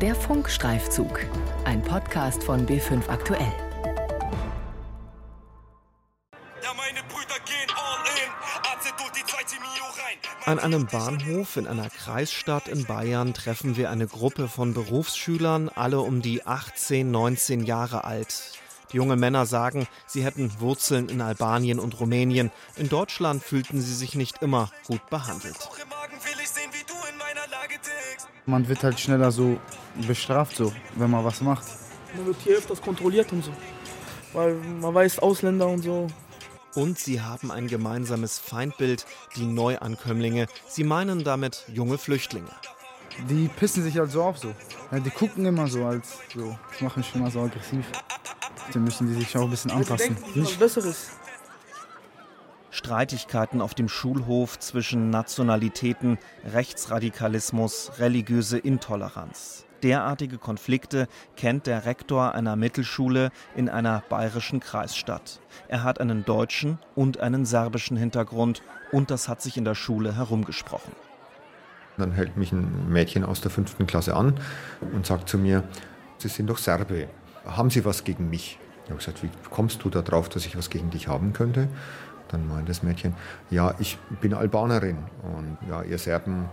Der Funkstreifzug, ein Podcast von B5 Aktuell. An einem Bahnhof in einer Kreisstadt in Bayern treffen wir eine Gruppe von Berufsschülern, alle um die 18, 19 Jahre alt. Die jungen Männer sagen, sie hätten Wurzeln in Albanien und Rumänien. In Deutschland fühlten sie sich nicht immer gut behandelt. Man wird halt schneller so bestraft, so, wenn man was macht. Man wird hier öfters kontrolliert und so. Weil man weiß, Ausländer und so. Und sie haben ein gemeinsames Feindbild, die Neuankömmlinge. Sie meinen damit junge Flüchtlinge. Die pissen sich halt so auf so. Ja, die gucken immer so als so. Das macht mich immer so aggressiv. Dann müssen die sich auch ein bisschen anpassen. Denken, was Besseres. Streitigkeiten auf dem Schulhof zwischen Nationalitäten, Rechtsradikalismus, religiöse Intoleranz. Derartige Konflikte kennt der Rektor einer Mittelschule in einer bayerischen Kreisstadt. Er hat einen deutschen und einen serbischen Hintergrund und das hat sich in der Schule herumgesprochen. Dann hält mich ein Mädchen aus der fünften Klasse an und sagt zu mir, Sie sind doch Serbe. Haben Sie was gegen mich? Ich habe gesagt, wie kommst du darauf, dass ich was gegen dich haben könnte? Dann meint das Mädchen, ja, ich bin Albanerin und ja, ihr Serben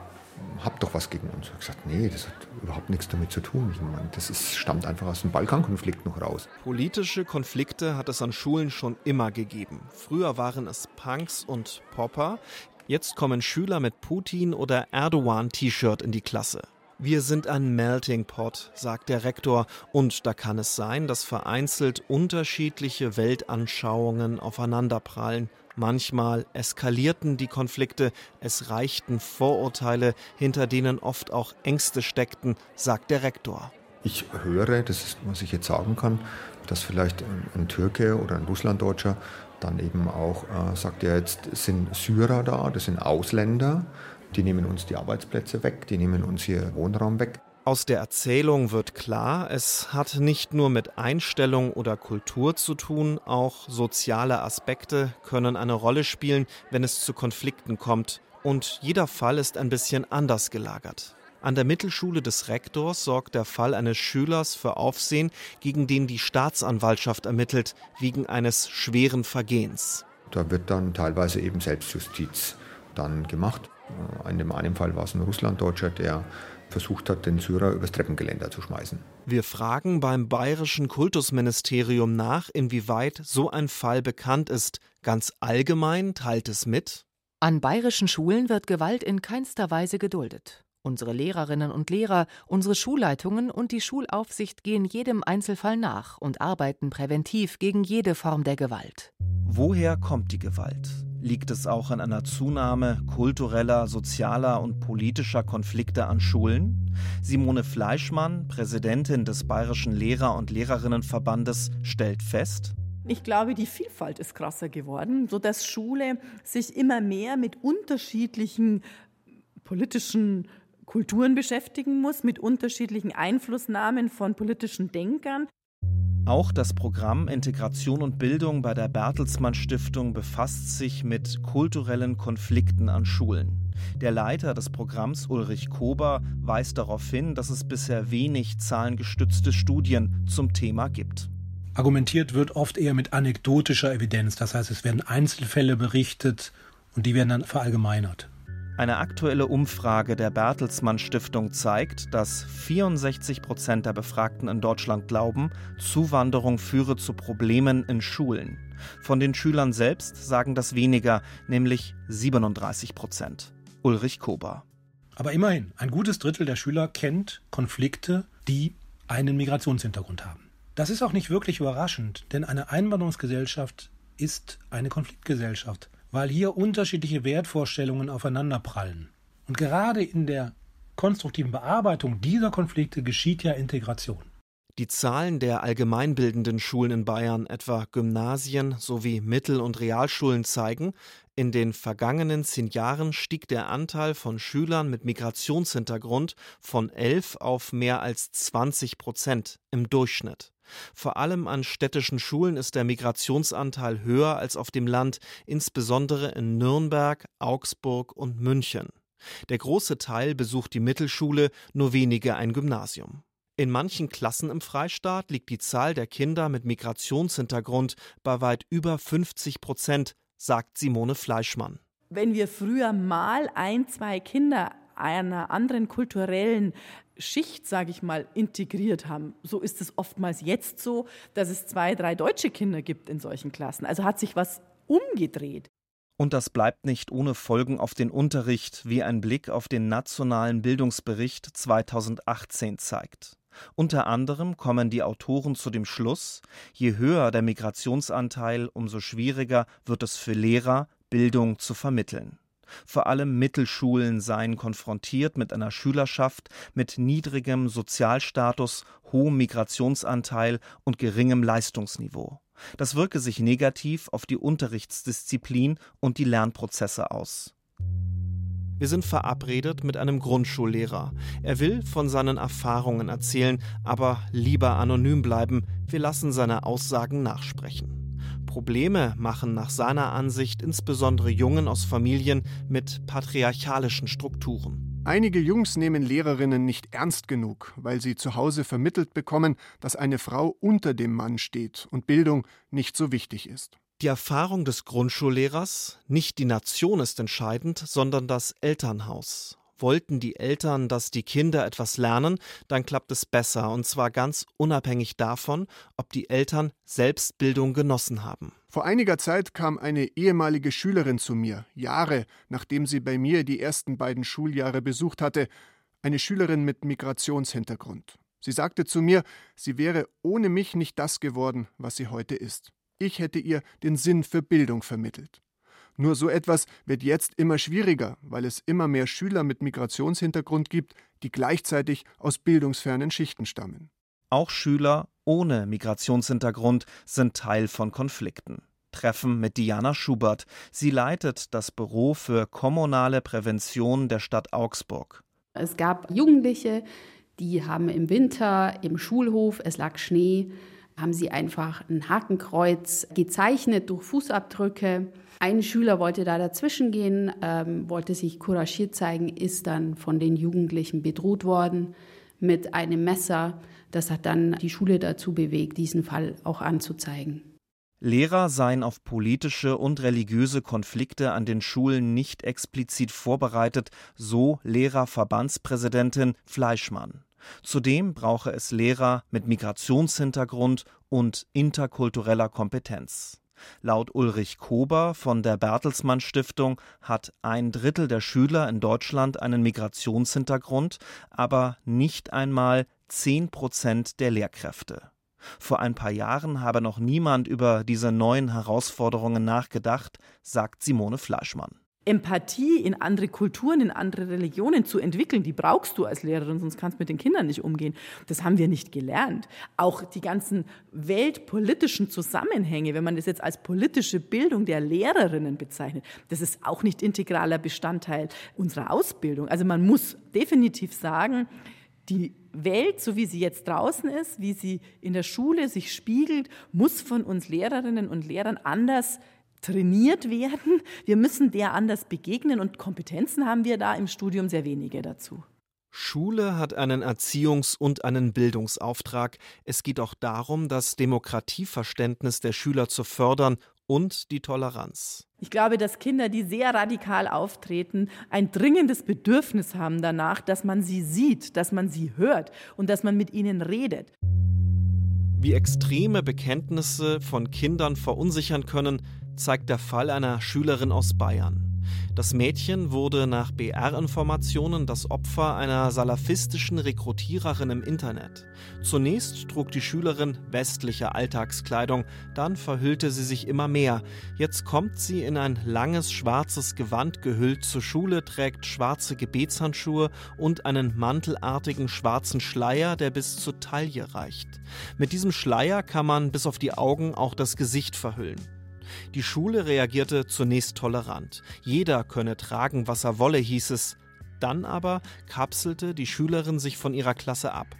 habt doch was gegen uns. Ich habe gesagt, nee, das hat überhaupt nichts damit zu tun. Ich meine, das ist, stammt einfach aus dem Balkankonflikt noch raus. Politische Konflikte hat es an Schulen schon immer gegeben. Früher waren es Punks und Popper. Jetzt kommen Schüler mit Putin- oder Erdogan-T-Shirt in die Klasse. Wir sind ein Melting Pot, sagt der Rektor, und da kann es sein, dass vereinzelt unterschiedliche Weltanschauungen aufeinanderprallen. Manchmal eskalierten die Konflikte, es reichten Vorurteile, hinter denen oft auch Ängste steckten, sagt der Rektor. Ich höre, das ist, was ich jetzt sagen kann, dass vielleicht ein Türke oder ein Russlanddeutscher dann eben auch äh, sagt, ja, jetzt sind Syrer da, das sind Ausländer, die nehmen uns die Arbeitsplätze weg, die nehmen uns hier Wohnraum weg. Aus der Erzählung wird klar, es hat nicht nur mit Einstellung oder Kultur zu tun, auch soziale Aspekte können eine Rolle spielen, wenn es zu Konflikten kommt. Und jeder Fall ist ein bisschen anders gelagert. An der Mittelschule des Rektors sorgt der Fall eines Schülers für Aufsehen, gegen den die Staatsanwaltschaft ermittelt, wegen eines schweren Vergehens. Da wird dann teilweise eben Selbstjustiz dann gemacht. In dem einen Fall war es ein Russlanddeutscher, der versucht hat, den Syrer übers Treppengeländer zu schmeißen. Wir fragen beim bayerischen Kultusministerium nach, inwieweit so ein Fall bekannt ist. Ganz allgemein teilt es mit. An bayerischen Schulen wird Gewalt in keinster Weise geduldet. Unsere Lehrerinnen und Lehrer, unsere Schulleitungen und die Schulaufsicht gehen jedem Einzelfall nach und arbeiten präventiv gegen jede Form der Gewalt. Woher kommt die Gewalt? Liegt es auch an einer Zunahme kultureller, sozialer und politischer Konflikte an Schulen? Simone Fleischmann, Präsidentin des Bayerischen Lehrer- und Lehrerinnenverbandes, stellt fest, ich glaube, die Vielfalt ist krasser geworden, sodass Schule sich immer mehr mit unterschiedlichen politischen Kulturen beschäftigen muss, mit unterschiedlichen Einflussnahmen von politischen Denkern. Auch das Programm Integration und Bildung bei der Bertelsmann Stiftung befasst sich mit kulturellen Konflikten an Schulen. Der Leiter des Programms Ulrich Kober weist darauf hin, dass es bisher wenig zahlengestützte Studien zum Thema gibt. Argumentiert wird oft eher mit anekdotischer Evidenz, das heißt es werden Einzelfälle berichtet und die werden dann verallgemeinert. Eine aktuelle Umfrage der Bertelsmann Stiftung zeigt, dass 64 Prozent der Befragten in Deutschland glauben, Zuwanderung führe zu Problemen in Schulen. Von den Schülern selbst sagen das weniger, nämlich 37 Prozent. Ulrich Kober. Aber immerhin, ein gutes Drittel der Schüler kennt Konflikte, die einen Migrationshintergrund haben. Das ist auch nicht wirklich überraschend, denn eine Einwanderungsgesellschaft ist eine Konfliktgesellschaft weil hier unterschiedliche Wertvorstellungen aufeinanderprallen. Und gerade in der konstruktiven Bearbeitung dieser Konflikte geschieht ja Integration. Die Zahlen der allgemeinbildenden Schulen in Bayern, etwa Gymnasien sowie Mittel- und Realschulen, zeigen, in den vergangenen zehn Jahren stieg der Anteil von Schülern mit Migrationshintergrund von 11 auf mehr als 20 Prozent im Durchschnitt. Vor allem an städtischen Schulen ist der Migrationsanteil höher als auf dem Land, insbesondere in Nürnberg, Augsburg und München. Der große Teil besucht die Mittelschule, nur wenige ein Gymnasium. In manchen Klassen im Freistaat liegt die Zahl der Kinder mit Migrationshintergrund bei weit über 50 Prozent, sagt Simone Fleischmann. Wenn wir früher mal ein, zwei Kinder einer anderen kulturellen Schicht, sage ich mal, integriert haben. So ist es oftmals jetzt so, dass es zwei, drei deutsche Kinder gibt in solchen Klassen. Also hat sich was umgedreht. Und das bleibt nicht ohne Folgen auf den Unterricht, wie ein Blick auf den nationalen Bildungsbericht 2018 zeigt. Unter anderem kommen die Autoren zu dem Schluss, je höher der Migrationsanteil, umso schwieriger wird es für Lehrer, Bildung zu vermitteln. Vor allem Mittelschulen seien konfrontiert mit einer Schülerschaft mit niedrigem Sozialstatus, hohem Migrationsanteil und geringem Leistungsniveau. Das wirke sich negativ auf die Unterrichtsdisziplin und die Lernprozesse aus. Wir sind verabredet mit einem Grundschullehrer. Er will von seinen Erfahrungen erzählen, aber lieber anonym bleiben. Wir lassen seine Aussagen nachsprechen. Probleme machen nach seiner Ansicht insbesondere Jungen aus Familien mit patriarchalischen Strukturen. Einige Jungs nehmen Lehrerinnen nicht ernst genug, weil sie zu Hause vermittelt bekommen, dass eine Frau unter dem Mann steht und Bildung nicht so wichtig ist. Die Erfahrung des Grundschullehrers, nicht die Nation ist entscheidend, sondern das Elternhaus. Wollten die Eltern, dass die Kinder etwas lernen, dann klappt es besser, und zwar ganz unabhängig davon, ob die Eltern Selbstbildung genossen haben. Vor einiger Zeit kam eine ehemalige Schülerin zu mir, Jahre nachdem sie bei mir die ersten beiden Schuljahre besucht hatte, eine Schülerin mit Migrationshintergrund. Sie sagte zu mir, sie wäre ohne mich nicht das geworden, was sie heute ist. Ich hätte ihr den Sinn für Bildung vermittelt. Nur so etwas wird jetzt immer schwieriger, weil es immer mehr Schüler mit Migrationshintergrund gibt, die gleichzeitig aus bildungsfernen Schichten stammen. Auch Schüler ohne Migrationshintergrund sind Teil von Konflikten. Treffen mit Diana Schubert. Sie leitet das Büro für kommunale Prävention der Stadt Augsburg. Es gab Jugendliche, die haben im Winter im Schulhof, es lag Schnee, haben sie einfach ein Hakenkreuz gezeichnet durch Fußabdrücke ein Schüler wollte da dazwischen gehen, ähm, wollte sich couragiert zeigen, ist dann von den Jugendlichen bedroht worden mit einem Messer. Das hat dann die Schule dazu bewegt, diesen Fall auch anzuzeigen. Lehrer seien auf politische und religiöse Konflikte an den Schulen nicht explizit vorbereitet, so Lehrerverbandspräsidentin Fleischmann. Zudem brauche es Lehrer mit Migrationshintergrund und interkultureller Kompetenz. Laut Ulrich Kober von der Bertelsmann Stiftung hat ein Drittel der Schüler in Deutschland einen Migrationshintergrund, aber nicht einmal zehn Prozent der Lehrkräfte. Vor ein paar Jahren habe noch niemand über diese neuen Herausforderungen nachgedacht, sagt Simone Fleischmann. Empathie in andere Kulturen, in andere Religionen zu entwickeln, die brauchst du als Lehrerin, sonst kannst du mit den Kindern nicht umgehen. Das haben wir nicht gelernt. Auch die ganzen weltpolitischen Zusammenhänge, wenn man das jetzt als politische Bildung der Lehrerinnen bezeichnet, das ist auch nicht integraler Bestandteil unserer Ausbildung. Also man muss definitiv sagen, die Welt, so wie sie jetzt draußen ist, wie sie in der Schule sich spiegelt, muss von uns Lehrerinnen und Lehrern anders trainiert werden. Wir müssen der anders begegnen und Kompetenzen haben wir da im Studium sehr wenige dazu. Schule hat einen Erziehungs- und einen Bildungsauftrag. Es geht auch darum, das Demokratieverständnis der Schüler zu fördern und die Toleranz. Ich glaube, dass Kinder, die sehr radikal auftreten, ein dringendes Bedürfnis haben danach, dass man sie sieht, dass man sie hört und dass man mit ihnen redet. Wie extreme Bekenntnisse von Kindern verunsichern können, zeigt der Fall einer Schülerin aus Bayern. Das Mädchen wurde nach BR-Informationen das Opfer einer salafistischen Rekrutiererin im Internet. Zunächst trug die Schülerin westliche Alltagskleidung, dann verhüllte sie sich immer mehr. Jetzt kommt sie in ein langes schwarzes Gewand gehüllt zur Schule, trägt schwarze Gebetshandschuhe und einen mantelartigen schwarzen Schleier, der bis zur Taille reicht. Mit diesem Schleier kann man bis auf die Augen auch das Gesicht verhüllen. Die Schule reagierte zunächst tolerant. Jeder könne tragen, was er wolle, hieß es. Dann aber kapselte die Schülerin sich von ihrer Klasse ab.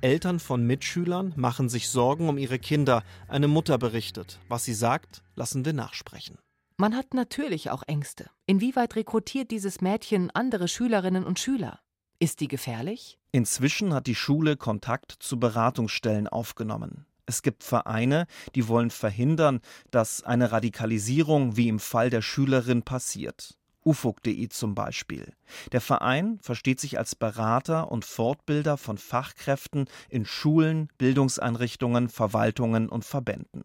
Eltern von Mitschülern machen sich Sorgen um ihre Kinder. Eine Mutter berichtet. Was sie sagt, lassen wir nachsprechen. Man hat natürlich auch Ängste. Inwieweit rekrutiert dieses Mädchen andere Schülerinnen und Schüler? Ist die gefährlich? Inzwischen hat die Schule Kontakt zu Beratungsstellen aufgenommen. Es gibt Vereine, die wollen verhindern, dass eine Radikalisierung wie im Fall der Schülerin passiert. ufuk.de zum Beispiel. Der Verein versteht sich als Berater und Fortbilder von Fachkräften in Schulen, Bildungseinrichtungen, Verwaltungen und Verbänden.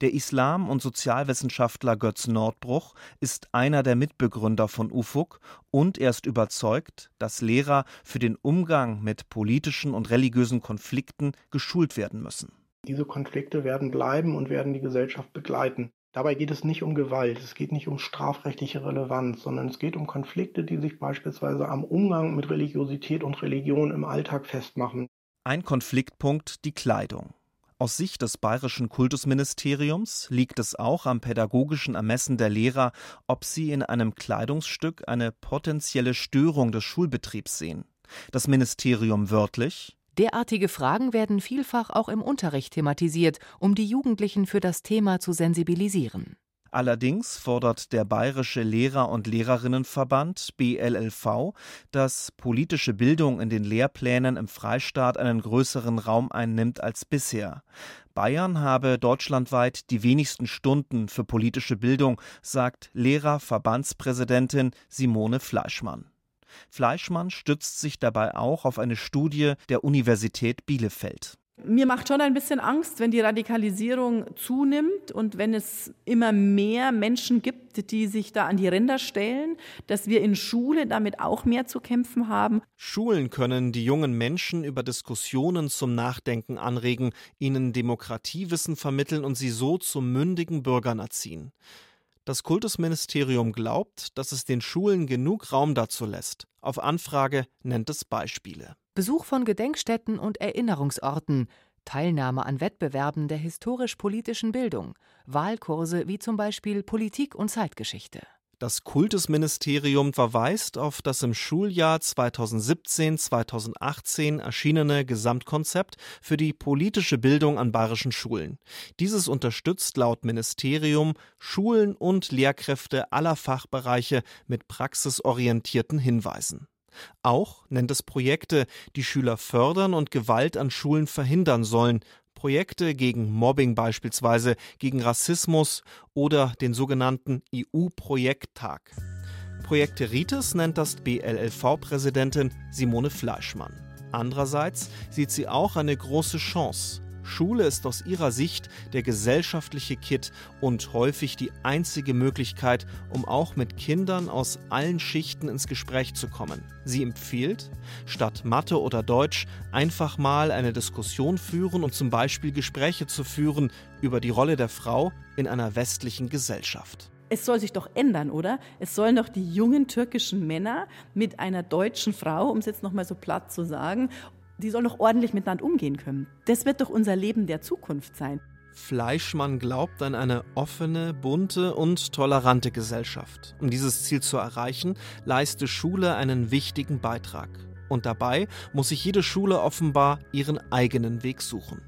Der Islam- und Sozialwissenschaftler Götz Nordbruch ist einer der Mitbegründer von UFUK und er ist überzeugt, dass Lehrer für den Umgang mit politischen und religiösen Konflikten geschult werden müssen. Diese Konflikte werden bleiben und werden die Gesellschaft begleiten. Dabei geht es nicht um Gewalt, es geht nicht um strafrechtliche Relevanz, sondern es geht um Konflikte, die sich beispielsweise am Umgang mit Religiosität und Religion im Alltag festmachen. Ein Konfliktpunkt die Kleidung. Aus Sicht des bayerischen Kultusministeriums liegt es auch am pädagogischen Ermessen der Lehrer, ob sie in einem Kleidungsstück eine potenzielle Störung des Schulbetriebs sehen. Das Ministerium wörtlich Derartige Fragen werden vielfach auch im Unterricht thematisiert, um die Jugendlichen für das Thema zu sensibilisieren. Allerdings fordert der Bayerische Lehrer- und Lehrerinnenverband BLLV, dass politische Bildung in den Lehrplänen im Freistaat einen größeren Raum einnimmt als bisher. Bayern habe deutschlandweit die wenigsten Stunden für politische Bildung, sagt Lehrerverbandspräsidentin Simone Fleischmann. Fleischmann stützt sich dabei auch auf eine Studie der Universität Bielefeld. Mir macht schon ein bisschen Angst, wenn die Radikalisierung zunimmt und wenn es immer mehr Menschen gibt, die sich da an die Ränder stellen, dass wir in Schule damit auch mehr zu kämpfen haben. Schulen können die jungen Menschen über Diskussionen zum Nachdenken anregen, ihnen Demokratiewissen vermitteln und sie so zu mündigen Bürgern erziehen. Das Kultusministerium glaubt, dass es den Schulen genug Raum dazu lässt. Auf Anfrage nennt es Beispiele. Besuch von Gedenkstätten und Erinnerungsorten, Teilnahme an Wettbewerben der historisch-politischen Bildung, Wahlkurse wie zum Beispiel Politik und Zeitgeschichte. Das Kultusministerium verweist auf das im Schuljahr 2017-2018 erschienene Gesamtkonzept für die politische Bildung an bayerischen Schulen. Dieses unterstützt laut Ministerium Schulen und Lehrkräfte aller Fachbereiche mit praxisorientierten Hinweisen. Auch nennt es Projekte, die Schüler fördern und Gewalt an Schulen verhindern sollen, Projekte gegen Mobbing beispielsweise, gegen Rassismus oder den sogenannten EU-Projekttag. Projekte Rites nennt das BLLV-Präsidentin Simone Fleischmann. Andererseits sieht sie auch eine große Chance. Schule ist aus ihrer Sicht der gesellschaftliche Kit und häufig die einzige Möglichkeit, um auch mit Kindern aus allen Schichten ins Gespräch zu kommen. Sie empfiehlt, statt Mathe oder Deutsch einfach mal eine Diskussion führen und zum Beispiel Gespräche zu führen über die Rolle der Frau in einer westlichen Gesellschaft. Es soll sich doch ändern, oder? Es sollen doch die jungen türkischen Männer mit einer deutschen Frau, um es jetzt nochmal so platt zu sagen, die sollen doch ordentlich miteinander umgehen können. Das wird doch unser Leben der Zukunft sein. Fleischmann glaubt an eine offene, bunte und tolerante Gesellschaft. Um dieses Ziel zu erreichen, leiste Schule einen wichtigen Beitrag. Und dabei muss sich jede Schule offenbar ihren eigenen Weg suchen.